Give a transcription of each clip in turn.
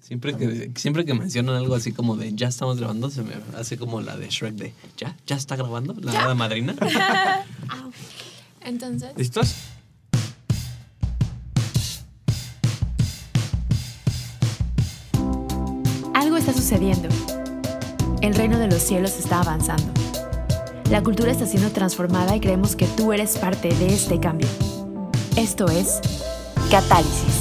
Siempre que, siempre que mencionan algo así como de ya estamos grabando, se me hace como la de Shrek de ¿ya? ¿Ya está grabando? La hada madrina. Entonces, ¿Listos? Algo está sucediendo. El reino de los cielos está avanzando. La cultura está siendo transformada y creemos que tú eres parte de este cambio. Esto es Catálisis.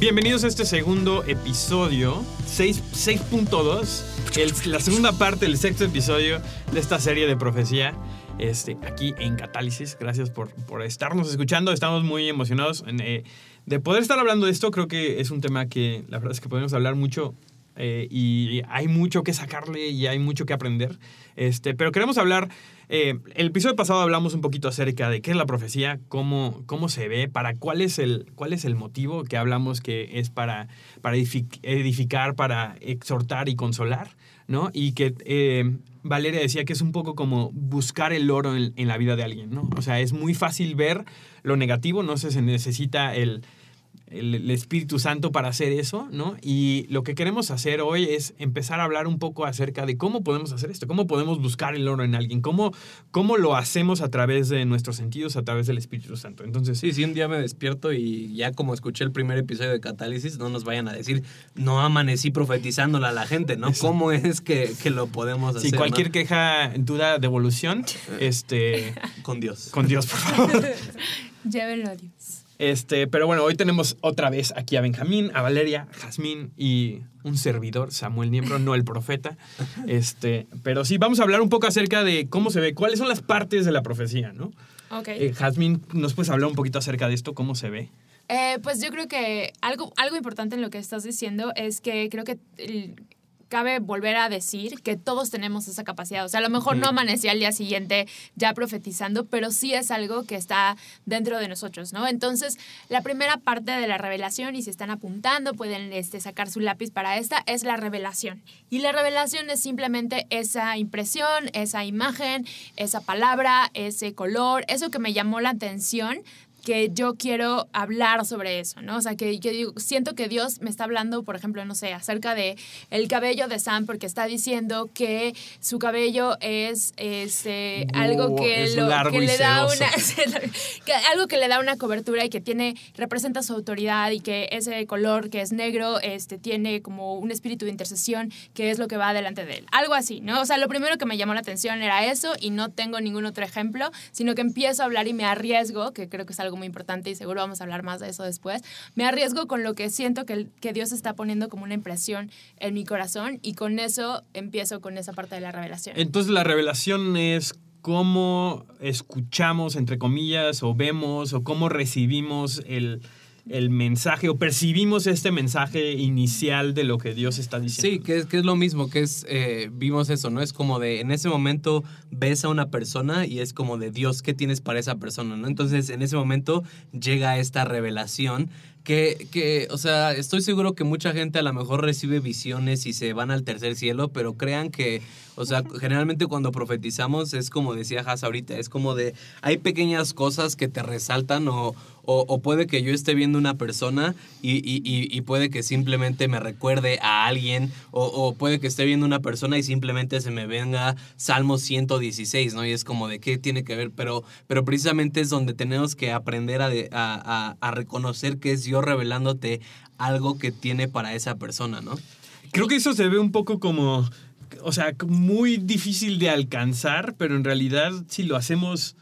Bienvenidos a este segundo episodio, 6 6.2, el- la segunda parte del sexto episodio de esta serie de profecía. Este, aquí en Catálisis. Gracias por, por estarnos escuchando. Estamos muy emocionados eh, de poder estar hablando de esto. Creo que es un tema que la verdad es que podemos hablar mucho eh, y hay mucho que sacarle y hay mucho que aprender. Este, pero queremos hablar, eh, el episodio pasado hablamos un poquito acerca de qué es la profecía, cómo, cómo se ve, para cuál es el, cuál es el motivo que hablamos que es para, para edific- edificar, para exhortar y consolar, ¿no? Y que eh, Valeria decía que es un poco como buscar el oro en, en la vida de alguien, ¿no? O sea, es muy fácil ver lo negativo, no se necesita el el, el Espíritu Santo para hacer eso, ¿no? Y lo que queremos hacer hoy es empezar a hablar un poco acerca de cómo podemos hacer esto, cómo podemos buscar el oro en alguien, cómo, cómo lo hacemos a través de nuestros sentidos, a través del Espíritu Santo. Entonces, Sí, si un día me despierto y ya como escuché el primer episodio de Catálisis, no nos vayan a decir, no amanecí profetizándole a la gente, ¿no? ¿Cómo es que, que lo podemos hacer? si cualquier no? queja, duda, devolución, este, Con Dios. con Dios, por favor. llévenlo a Dios. Este, pero bueno, hoy tenemos otra vez aquí a Benjamín, a Valeria, Jazmín y un servidor, Samuel Niembro, no el profeta. Este, pero sí, vamos a hablar un poco acerca de cómo se ve, cuáles son las partes de la profecía, ¿no? Ok. Eh, Jazmín, ¿nos puedes hablar un poquito acerca de esto? ¿Cómo se ve? Eh, pues yo creo que algo, algo importante en lo que estás diciendo es que creo que el- cabe volver a decir que todos tenemos esa capacidad. O sea, a lo mejor no Ujú. amanecí al día siguiente ya profetizando, pero sí es algo que está dentro de nosotros, ¿no? Entonces, la primera parte de la revelación, y si están apuntando, pueden este, sacar su lápiz para esta, es la revelación. Y la revelación es simplemente esa impresión, esa imagen, esa palabra, ese color, eso que me llamó la atención que yo quiero hablar sobre eso, ¿no? O sea, que, que digo, siento que Dios me está hablando, por ejemplo, no sé, acerca de el cabello de Sam, porque está diciendo que su cabello es este, algo Wow, que, es lo- que le da una, que algo que le da una cobertura y que tiene, representa su autoridad y que ese color que es negro, este, tiene como un espíritu de intercesión que es lo que va delante de él. Algo así, ¿no? O sea, lo primero que me llamó la atención era eso y no tengo ningún otro ejemplo, sino que empiezo a hablar y me arriesgo, que creo que es algo muy importante y seguro vamos a hablar más de eso después, me arriesgo con lo que siento que, que Dios está poniendo como una impresión en mi corazón y con eso empiezo con esa parte de la revelación. Entonces la revelación es cómo escuchamos, entre comillas, o vemos, o cómo recibimos el, el mensaje, o percibimos este mensaje inicial de lo que Dios está diciendo. Sí, que es, que es lo mismo, que es, eh, vimos eso, ¿no? Es como de, en ese momento ves a una persona y es como de Dios, ¿qué tienes para esa persona, ¿no? Entonces, en ese momento llega esta revelación que, que, o sea, estoy seguro que mucha gente a lo mejor recibe visiones y se van al tercer cielo, pero crean que, o sea, generalmente cuando profetizamos es como decía Has ahorita, es como de, hay pequeñas cosas que te resaltan o, o, o puede que yo esté viendo una persona y, y- y- y puede que simplemente me recuerde a alguien o, o puede que esté viendo una persona y simplemente se me venga Salmo 116, ¿no? Y es como de qué tiene que ver, pero, pero precisamente es donde tenemos que aprender a, de- a- a- a reconocer que es Dios revelándote algo que tiene para esa persona, ¿no? Creo que eso se ve un poco como, o sea, muy difícil de alcanzar, pero en realidad si lo hacemos,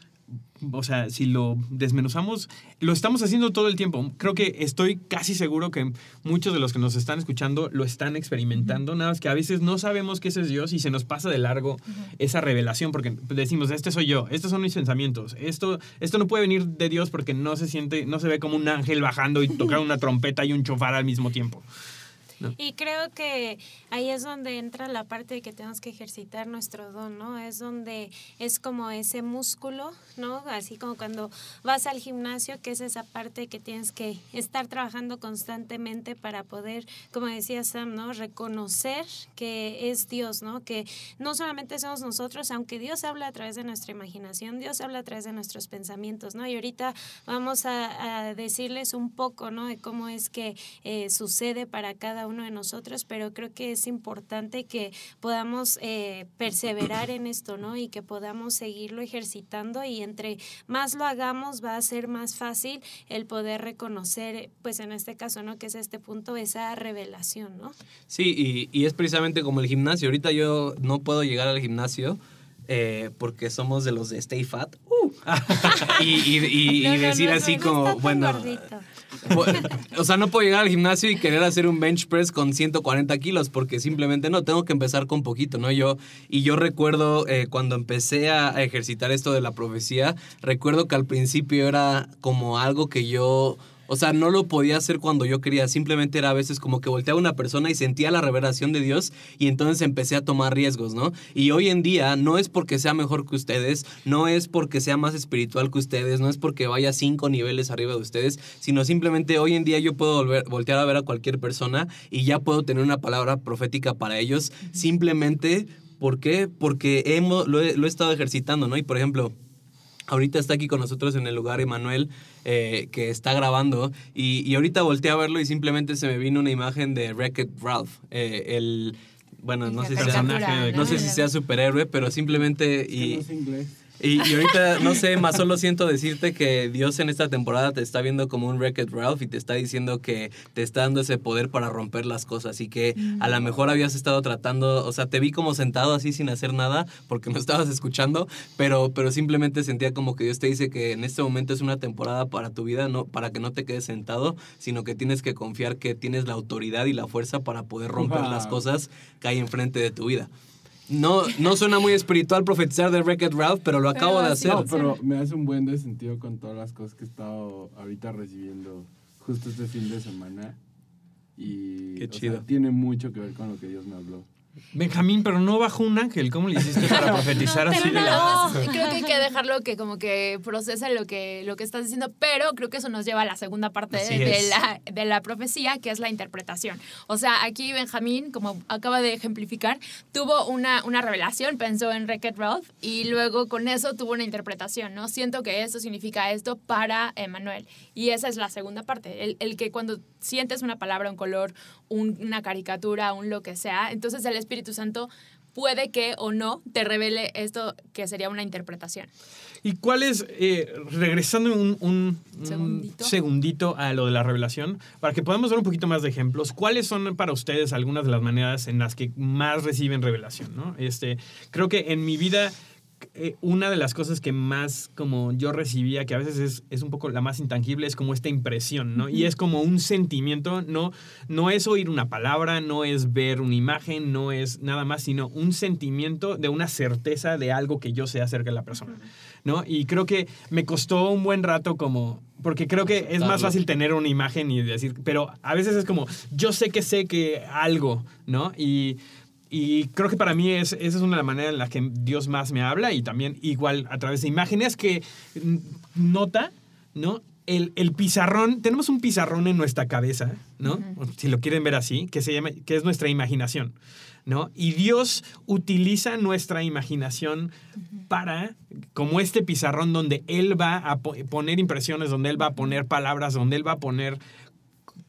o sea, si lo desmenuzamos, lo estamos haciendo todo el tiempo. Creo que estoy casi seguro que muchos de los que nos están escuchando lo están experimentando, nada más que a veces no sabemos que ese es Dios y se nos pasa de largo esa revelación porque decimos, este soy yo, estos son mis pensamientos, esto, esto no puede venir de Dios porque no se siente, no se ve como un ángel bajando y tocar una trompeta y un chofar al mismo tiempo. Y creo que ahí es donde entra la parte de que tenemos que ejercitar nuestro don, ¿no? Es donde es como ese músculo, ¿no? Así como cuando vas al gimnasio, que es esa parte que tienes que estar trabajando constantemente para poder, como decía Sam, ¿no? Reconocer que es Dios, ¿no? Que no solamente somos nosotros, aunque Dios habla a través de nuestra imaginación, Dios habla a través de nuestros pensamientos, ¿no? Y ahorita vamos a, a decirles un poco, ¿no? De cómo es que eh, sucede para cada uno de nosotros, pero creo que es importante que podamos eh, perseverar en esto, ¿no? Y que podamos seguirlo ejercitando y entre más lo hagamos va a ser más fácil el poder reconocer, pues en este caso, ¿no? Que es este punto, esa revelación, ¿no? Sí, y, y es precisamente como el gimnasio. Ahorita yo no puedo llegar al gimnasio eh, porque somos de los de Stay Fat. Uh. y, y- y- y No, no, decir no, así como, bueno, gordito. O sea, no puedo llegar al gimnasio y querer hacer un bench press con 140 kilos porque simplemente no, tengo que empezar con poquito, ¿no? Yo, y yo recuerdo eh, cuando empecé a a ejercitar esto de la profecía, recuerdo que al principio era como algo que yo... O sea, no lo podía hacer cuando yo quería, simplemente era a veces como que volteaba a una persona y sentía la revelación de Dios y entonces empecé a tomar riesgos, ¿no? Y hoy en día no es porque sea mejor que ustedes, no es porque sea más espiritual que ustedes, no es porque vaya cinco niveles arriba de ustedes, sino simplemente hoy en día yo puedo volver- voltear a ver a cualquier persona y ya puedo tener una palabra profética para ellos, simplemente, ¿por qué? Porque hemos, lo, he, lo he estado ejercitando, ¿no? Y por ejemplo... Ahorita está aquí con nosotros en el lugar Emanuel, eh, que está grabando, y, y ahorita volteé a verlo y simplemente se me vino una imagen de Wreck-It Ralph, eh, el... Bueno, no sé, si sea, no sé si sea superhéroe, pero simplemente... Que Y, no sé inglés. Y, y ahorita, no sé, más solo siento decirte que Dios en esta temporada te está viendo como un Wreck-It Ralph y te está diciendo que te está dando ese poder para romper las cosas y que a lo mejor habías estado tratando, o sea, te vi como sentado así sin hacer nada porque me estabas escuchando, pero, pero simplemente sentía como que Dios te dice que en este momento es una temporada para tu vida, no, para que no te quedes sentado, sino que tienes que confiar que tienes la autoridad y la fuerza para poder romper las cosas que hay enfrente de tu vida. No, no suena muy espiritual profetizar de Wreck-It Ralph, pero lo acabo de así hacer. No, pero me hace un buen de sentido con todas las cosas que he estado ahorita recibiendo justo este fin de semana. Y Qué o sea, chido. tiene mucho que ver con lo que Dios me habló. Benjamín, pero no bajó un ángel. ¿Cómo le hiciste para profetizar No, así pero de la... No, creo que hay que dejarlo que como que procese lo que, lo que estás diciendo, pero creo que eso nos lleva a la segunda parte de, es. la, de la profecía, que es la interpretación. O sea, aquí Benjamín, como acaba de ejemplificar, tuvo una, una revelación, pensó en Wreck-It Ralph y luego con eso tuvo una interpretación, ¿no? Siento que esto significa esto para Emanuel. Y esa es la segunda parte, el, el que cuando sientes una palabra, un color, un- una caricatura, un lo que sea, entonces el Espíritu Santo puede que o no te revele esto que sería una interpretación. ¿Y cuál es, eh, regresando un, un- un Segundito. segundito a lo de la revelación, para que podamos dar un poquito más de ejemplos, ¿cuáles son para ustedes algunas de las maneras en las que más reciben revelación? ¿no? Este, creo que en mi vida eh, una de las cosas que más como yo recibía, que a veces es, es un poco la más intangible, es como esta impresión, ¿no? Y es como un sentimiento, no, no es oír una palabra, no es ver una imagen, no es nada más, sino un sentimiento de una certeza de algo que yo sé acerca de la persona, ¿no? Y creo que me costó un buen rato como... Porque creo que es más fácil tener una imagen y decir, pero a veces es como, yo sé que sé que algo, ¿no? Y, y creo que para mí es, esa es una de las maneras en las que Dios más me habla y también igual a través de imágenes que nota, ¿no? El, el pizarrón, tenemos un pizarrón en nuestra cabeza, ¿no? Si lo quieren ver así, que, se llama, que es nuestra imaginación, ¿no? Y Dios utiliza nuestra imaginación para, como este pizarrón donde Él va a po- poner impresiones, donde Él va a poner palabras, donde Él va a poner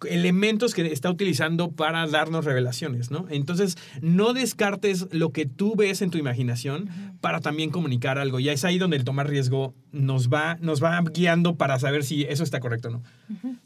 elementos que está utilizando para darnos revelaciones, ¿no? Entonces, no descartes lo que tú ves en tu imaginación para también comunicar algo. Y es ahí donde el tomar riesgo nos va, nos va guiando para saber si eso está correcto o no.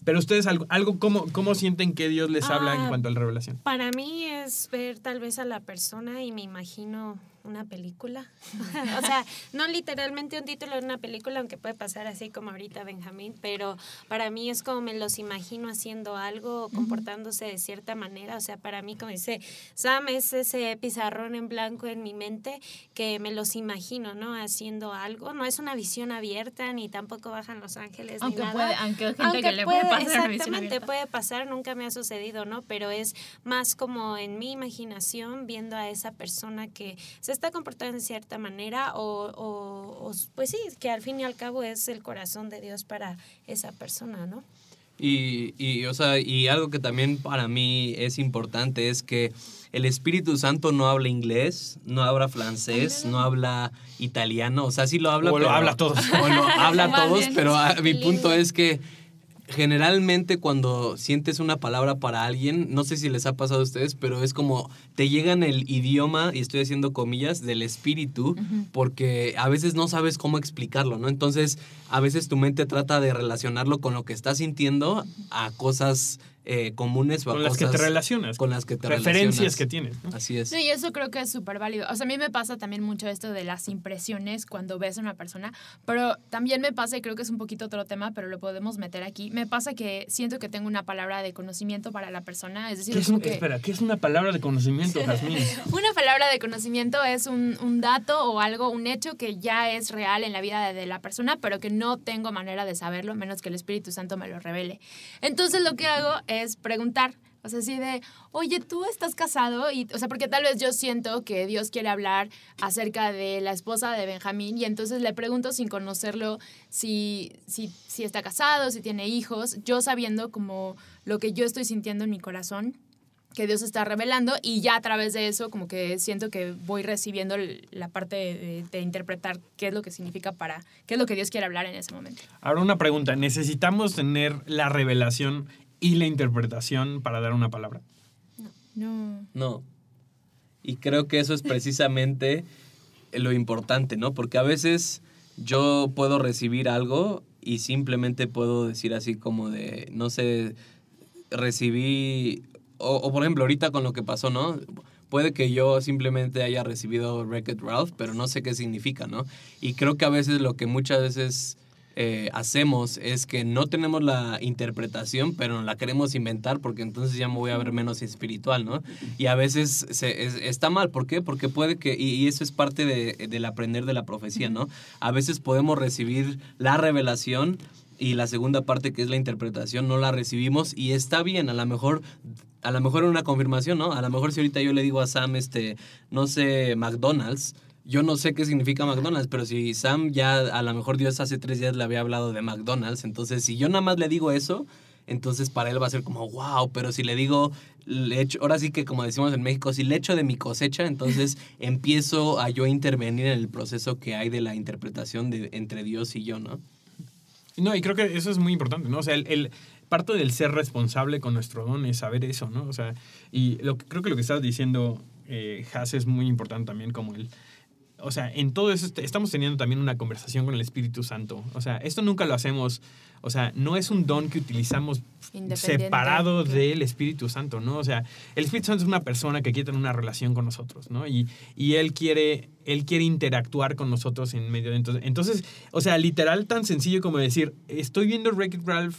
Pero ustedes, algo, algo ¿cómo, ¿cómo sienten que Dios les habla en Ah, cuanto a la revelación? Para mí es ver tal vez a la persona y me imagino una película. o sea, no literalmente un título de una película, aunque puede pasar así como ahorita Benjamín, pero para mí es como me los imagino haciendo algo, comportándose de cierta manera. O sea, para mí, como dice Sam, es ese pizarrón en blanco en mi mente que me los imagino, ¿no? Haciendo algo. No es una visión abierta, ni tampoco bajan los ángeles. ni Aunque nada. puede- aunque hay gente Aunque que le puede pasar una visión Exactamente, puede pasar, nunca me ha sucedido, ¿no? Pero es más como en mi imaginación viendo a esa persona que se está comportando de cierta manera o, o- o, pues sí, que al fin y al cabo es el corazón de Dios para esa persona, ¿no? Y, y, o sea, y algo que también para mí es importante es que el Espíritu Santo no habla inglés, no habla francés, no habla italiano, o sea, sí lo habla, O lo habla todos. O lo habla todos, pero mi punto es que generalmente cuando sientes una palabra para alguien, no sé si les ha pasado a ustedes, pero es como te llega en el idioma, y estoy haciendo comillas, del espíritu, porque a veces no sabes cómo explicarlo, ¿no? Entonces, a veces tu mente trata de relacionarlo con lo que estás sintiendo a cosas eh, comunes Con las que te relacionas. con las que te Referencias relacionas. que tienes. ¿no? Así es. Sí, y eso creo que es súper válido. O sea, a mí me pasa también mucho esto de las impresiones cuando ves a una persona, pero también me pasa, y creo que es un poquito otro tema, pero lo podemos meter aquí, me pasa que siento que tengo una palabra de conocimiento para la persona, es decir, ¿Qué es un- que... espera, ¿qué es una palabra de conocimiento, Jazmín? Una palabra de conocimiento es un, un dato o algo, un hecho que ya es real en la vida de, de la persona, pero que no tengo manera de saberlo, a menos que el Espíritu Santo me lo revele. Entonces lo que hago es preguntar. O sea, así de, oye, tú estás casado y, o sea, porque tal vez yo siento que Dios quiere hablar acerca de la esposa de Benjamín y entonces le pregunto sin conocerlo si, si, si está casado, si tiene hijos, yo sabiendo como lo que yo estoy sintiendo en mi corazón que Dios está revelando y ya a través de eso como que siento que voy recibiendo la parte de, de interpretar qué es lo que significa para, qué es lo que Dios quiere hablar en ese momento. Ahora una pregunta, ¿necesitamos tener la revelación y la interpretación para dar una palabra? No. No. Y creo que eso es precisamente lo importante, ¿no? Porque a veces yo puedo recibir algo y simplemente puedo decir así como de, no sé, recibí, o, o por ejemplo ahorita con lo que pasó, ¿no? Puede que yo simplemente haya recibido Wreck-It Ralph, pero no sé qué significa, ¿no? Y creo que a veces lo que muchas veces eh, hacemos es que no tenemos la interpretación, pero la queremos inventar porque entonces ya me voy a ver menos espiritual, ¿no? Y a veces se- es- está mal, ¿por qué? Porque puede que, y, y eso es parte de- del aprender de la profecía, ¿no? A veces podemos recibir la revelación y la segunda parte que es la interpretación no la recibimos y está bien, a lo mejor a lo mejor una confirmación, ¿no? A lo mejor si ahorita yo le digo a Sam este no sé, McDonald's, yo no sé qué significa McDonald's, pero si Sam ya a lo mejor Dios hace tres días le había hablado de McDonald's, entonces si yo nada más le digo eso, entonces para él va a ser como, wow, pero si le digo, le echo, ahora sí que como decimos en México, si le echo de mi cosecha, entonces empiezo a yo intervenir en el proceso que hay de la interpretación de, entre Dios y yo, ¿no? No, y creo que eso es muy importante, ¿no? O sea, el, el- parte del ser responsable con nuestro don es saber eso, ¿no? O sea, y lo que, creo que lo que estás diciendo, eh, Has, es muy importante también como el... O sea, en todo eso est- estamos teniendo también una conversación con el Espíritu Santo. O sea, esto nunca lo hacemos, o sea, no es un don que utilizamos separado del Espíritu Santo, ¿no? O sea, el Espíritu Santo es una persona que quiere tener una relación con nosotros, ¿no? Y, y él quiere él quiere interactuar con nosotros en medio de entonces, entonces, o sea, literal tan sencillo como decir, estoy viendo Wreck-It Ralph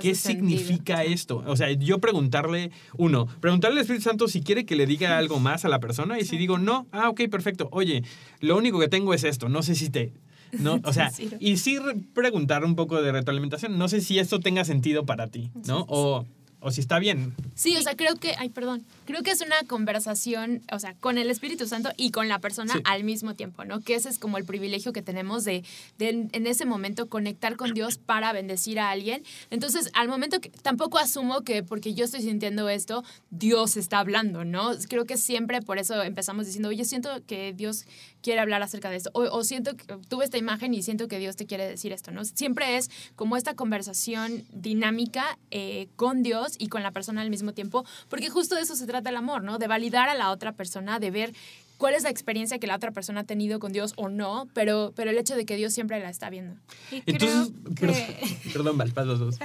¿Qué sentido. significa esto? O sea, yo preguntarle, uno, preguntarle al Espíritu Santo si quiere que le diga algo más a la persona y si digo no, ah, ok, perfecto. Oye, lo único que tengo es esto, no sé si te... No, o sea, y sí re- preguntar un poco de retroalimentación, no sé si esto tenga sentido para ti, ¿no? O, o si está bien. Sí, o sea, creo que, ay, perdón, creo que es una conversación, o sea, con el Espíritu Santo y con la persona Sí. al mismo tiempo, ¿no? Que ese es como el privilegio que tenemos de, de en, en ese momento conectar con Dios para bendecir a alguien. Entonces, al momento que tampoco asumo que porque yo estoy sintiendo esto, Dios está hablando, ¿no? Creo que siempre por eso empezamos diciendo, oye, siento que Dios quiere hablar acerca de esto, o, o siento que tuve esta imagen y siento que Dios te quiere decir esto, ¿no? Siempre es como esta conversación dinámica eh, con Dios y con la persona al mismo tiempo, porque justo de eso se trata el amor, ¿no? De validar a la otra persona, de ver cuál es la experiencia que la otra persona ha tenido con Dios o no, pero, pero el hecho de que Dios siempre la está viendo. Y Entonces, creo perdón, que- perdón, Val, paz los dos.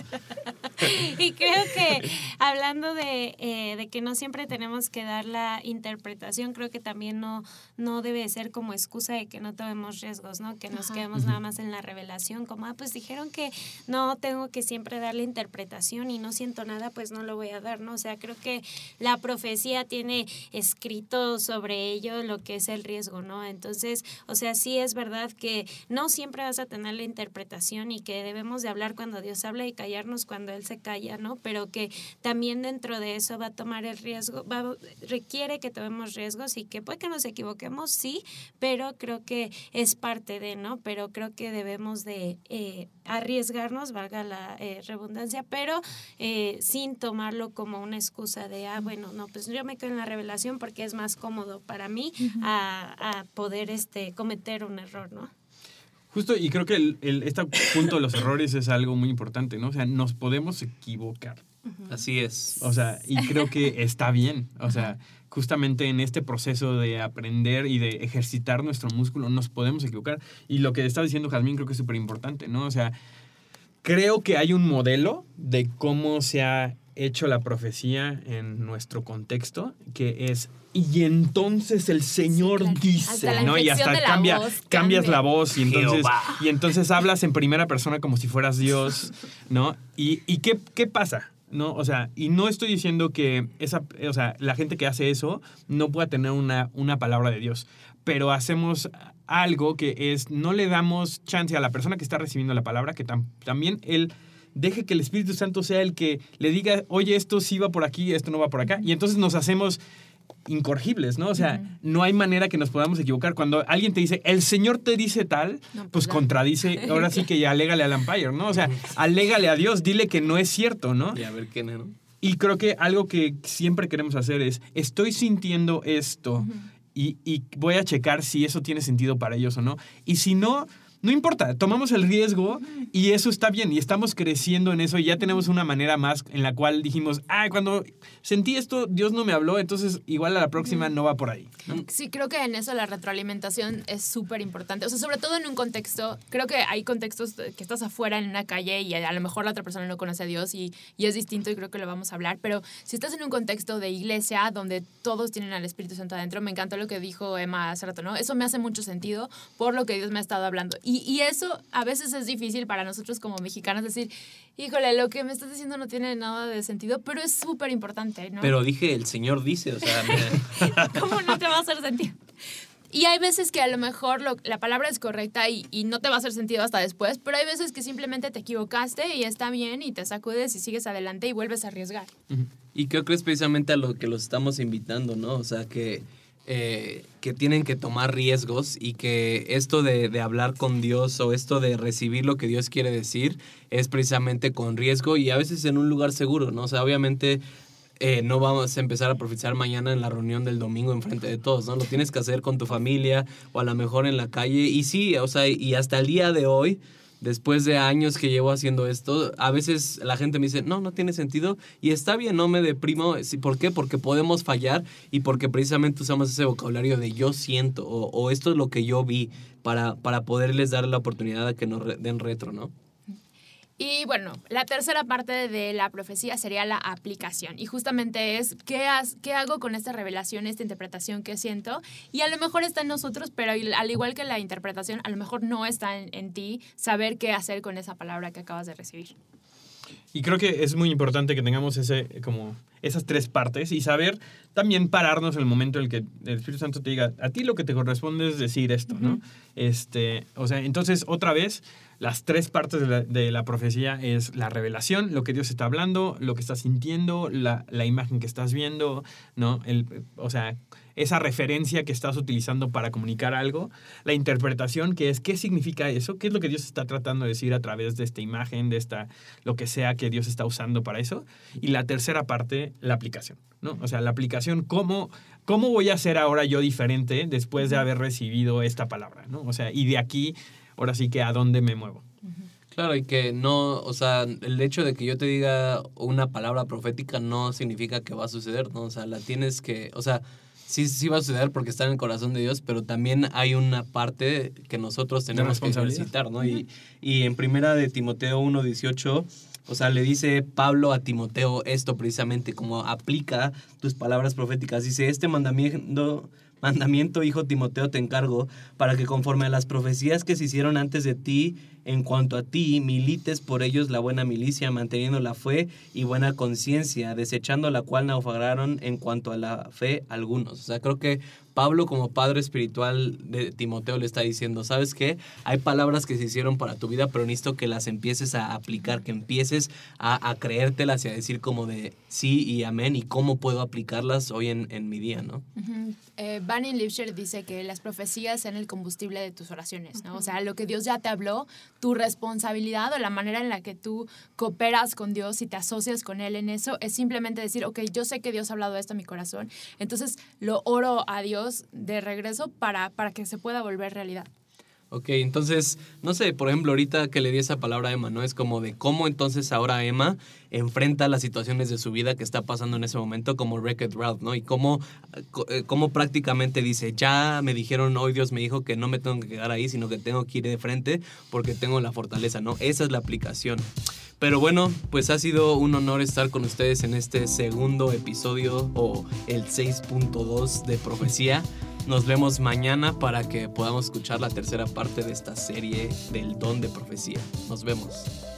Y creo que hablando de, eh, de que no siempre tenemos que dar la interpretación, creo que también no, no debe ser como excusa de que no tomemos riesgos, ¿no? Que nos Ajá. quedemos nada más en la revelación, como, ah, pues dijeron que no tengo que siempre dar la interpretación y no siento nada, pues no lo voy a dar, ¿no? O sea, creo que la profecía tiene escrito sobre ello lo que es el riesgo, ¿no? Entonces, o sea, sí es verdad que no siempre vas a tener la interpretación y que debemos de hablar cuando Dios habla y callarnos cuando Él se calla, ¿no? Pero que también dentro de eso va a tomar el riesgo, va, requiere que tomemos riesgos y que puede que nos equivoquemos, sí, pero creo que es parte de, ¿no? Pero creo que debemos de eh, arriesgarnos, valga la eh, redundancia, pero eh, sin tomarlo como una excusa de, ah, bueno, no, pues yo me quedo en la revelación porque es más cómodo para mí a, a poder este, cometer un error, ¿no? Justo, y creo que el, el- este punto de los errores es algo muy importante, ¿no? O sea, nos podemos equivocar. Así es. O sea, y creo que está bien. O sea, justamente en este proceso de aprender y de ejercitar nuestro músculo nos podemos equivocar. Y lo que está diciendo Jazmín creo que es súper importante, ¿no? O sea, creo que hay un modelo de cómo se ha hecho la profecía en nuestro contexto, que es, y entonces el Señor claro. dice, Hasta ¿no? Y hasta la cambia, voz cambias cambia. la voz y entonces, Jehová. y entonces hablas en primera persona como si fueras Dios, ¿no? ¿Y, y qué, qué pasa? ¿No? O sea, y no estoy diciendo que esa, o sea, la gente que hace eso no pueda tener una, una palabra de Dios, pero hacemos algo que es, no le damos chance a la persona que está recibiendo la palabra, que tam- también él deje que el Espíritu Santo sea el que le diga, oye, esto sí va por aquí, esto no va por acá, y entonces nos hacemos incorrigibles, ¿no? O sea, no hay manera que nos podamos equivocar. Cuando alguien te dice, el Señor te dice tal, No, pues pues contradice, ahora sí que ya alégale al Empire, ¿no? O sea, alégale a Dios, dile que no es cierto, ¿no? Y a ver qué, ¿no? Y creo que algo que siempre queremos hacer es, estoy sintiendo esto y, y voy a checar si eso tiene sentido para ellos o no. Y si no, no importa, tomamos el riesgo y eso está bien y estamos creciendo en eso y ya tenemos una manera más en la cual dijimos, ah, cuando sentí esto, Dios no me habló, entonces igual a la próxima no va por ahí. ¿no? Sí, creo que en eso la retroalimentación es súper importante. O sea, sobre todo en un contexto, creo que hay contextos que estás afuera en una calle y a lo mejor la otra persona no conoce a Dios y, y es distinto y creo que lo vamos a hablar. Pero si estás en un contexto de iglesia donde todos tienen al Espíritu Santo adentro, me encantó lo que dijo Emma hace rato, ¿no? Eso me hace mucho sentido por lo que Dios me ha estado hablando. Y, y eso a veces es difícil para nosotros como mexicanos decir, híjole, lo que me estás diciendo no tiene nada de sentido, pero es súper importante, ¿no? Pero dije, el Señor dice, o sea, ¿Cómo no te va a hacer sentido? Y hay veces que a lo mejor lo- la palabra es correcta y, y no te va a hacer sentido hasta después, pero hay veces que simplemente te equivocaste y está bien y te sacudes y sigues adelante y vuelves a arriesgar. Y creo que es precisamente a lo que los estamos invitando, ¿no? O sea, que, eh, que tienen que tomar riesgos y que esto de, de hablar con Dios o esto de recibir lo que Dios quiere decir es precisamente con riesgo y a veces en un lugar seguro, ¿no? O sea, obviamente eh, no vamos a empezar a profetizar mañana en la reunión del domingo enfrente de todos, ¿no? Lo tienes que hacer con tu familia o a lo mejor en la calle. Y sí, o sea, y hasta el día de hoy, después de años que llevo haciendo esto, a veces la gente me dice, no, no tiene sentido. Y está bien, no me deprimo. ¿Por qué? Porque podemos fallar y porque precisamente usamos ese vocabulario de yo siento o, esto es lo que yo vi para, para poderles dar la oportunidad de que nos den retro, ¿no? Y bueno, la tercera parte de la profecía sería la aplicación. Y justamente es qué, has- qué hago con esta revelación, esta interpretación que siento. Y a lo mejor está en nosotros, pero al igual que la interpretación, a lo mejor no está en, en ti saber qué hacer con esa palabra que acabas de recibir. Y creo que es muy importante que tengamos ese, como esas tres partes y saber también pararnos en el momento en el que el Espíritu Santo te diga, a ti lo que te corresponde es decir esto, ¿no? este, o sea, entonces otra vez, las tres partes de la, de la profecía es la revelación, lo que Dios está hablando, lo que estás sintiendo, la, la imagen que estás viendo, ¿no? El, o sea, esa referencia que estás utilizando para comunicar algo, la interpretación, que es qué significa eso, qué es lo que Dios está tratando de decir a través de esta imagen, de esta, lo que sea que Dios está usando para eso, y la tercera parte, la aplicación, ¿no? O sea, la aplicación, cómo, cómo voy a ser ahora yo diferente después de haber recibido esta palabra, ¿no? O sea, y de aquí, ahora sí que a dónde me muevo. Claro, y que no, o sea, el hecho de que yo te diga una palabra profética no significa que va a suceder, ¿no? O sea, la tienes que, o sea, sí, sí va a suceder porque está en el corazón de Dios, pero también hay una parte que nosotros tenemos que ejercitar, ¿no? Y, y en primera de Timoteo 1.18, o sea, le dice Pablo a Timoteo esto precisamente, como aplica tus palabras proféticas. Dice, este mandamiento, mandamiento, hijo Timoteo, te encargo, para que conforme a las profecías que se hicieron antes de ti, en cuanto a ti, milites por ellos la buena milicia, manteniendo la fe y buena conciencia, desechando la cual naufragaron en cuanto a la fe algunos. O sea, creo que Pablo como padre espiritual de Timoteo le está diciendo, ¿sabes qué? Hay palabras que se hicieron para tu vida, pero necesito que las empieces a aplicar, que empieces a, a creértelas y a decir como de sí y amén y cómo puedo aplicarlas hoy en, en mi día, ¿no? Ujú. Eh, Banning Lipscher dice que las profecías son el combustible de tus oraciones, ¿no? O sea, lo que Dios ya te habló, tu responsabilidad o la manera en la que tú cooperas con Dios y te asocias con Él en eso es simplemente decir, ok, yo sé que Dios ha hablado esto a mi corazón, entonces lo oro a Dios de regreso para, para que se pueda volver realidad. Ok, entonces, no sé, por ejemplo, ahorita que le di esa palabra a Emma, ¿no? Es como de cómo entonces ahora Emma enfrenta las situaciones de su vida que está pasando en ese momento como Wreck-It Ralph, ¿no? Y cómo, eh, cómo prácticamente dice, ya me dijeron, hoy Dios me dijo que no me tengo que quedar ahí, sino que tengo que ir de frente porque tengo la fortaleza, ¿no? Esa es la aplicación. Pero bueno, pues ha sido un honor estar con ustedes en este segundo episodio o el 6.2 de Profecía. Nos vemos mañana para que podamos escuchar la tercera parte de esta serie del don de profecía. Nos vemos.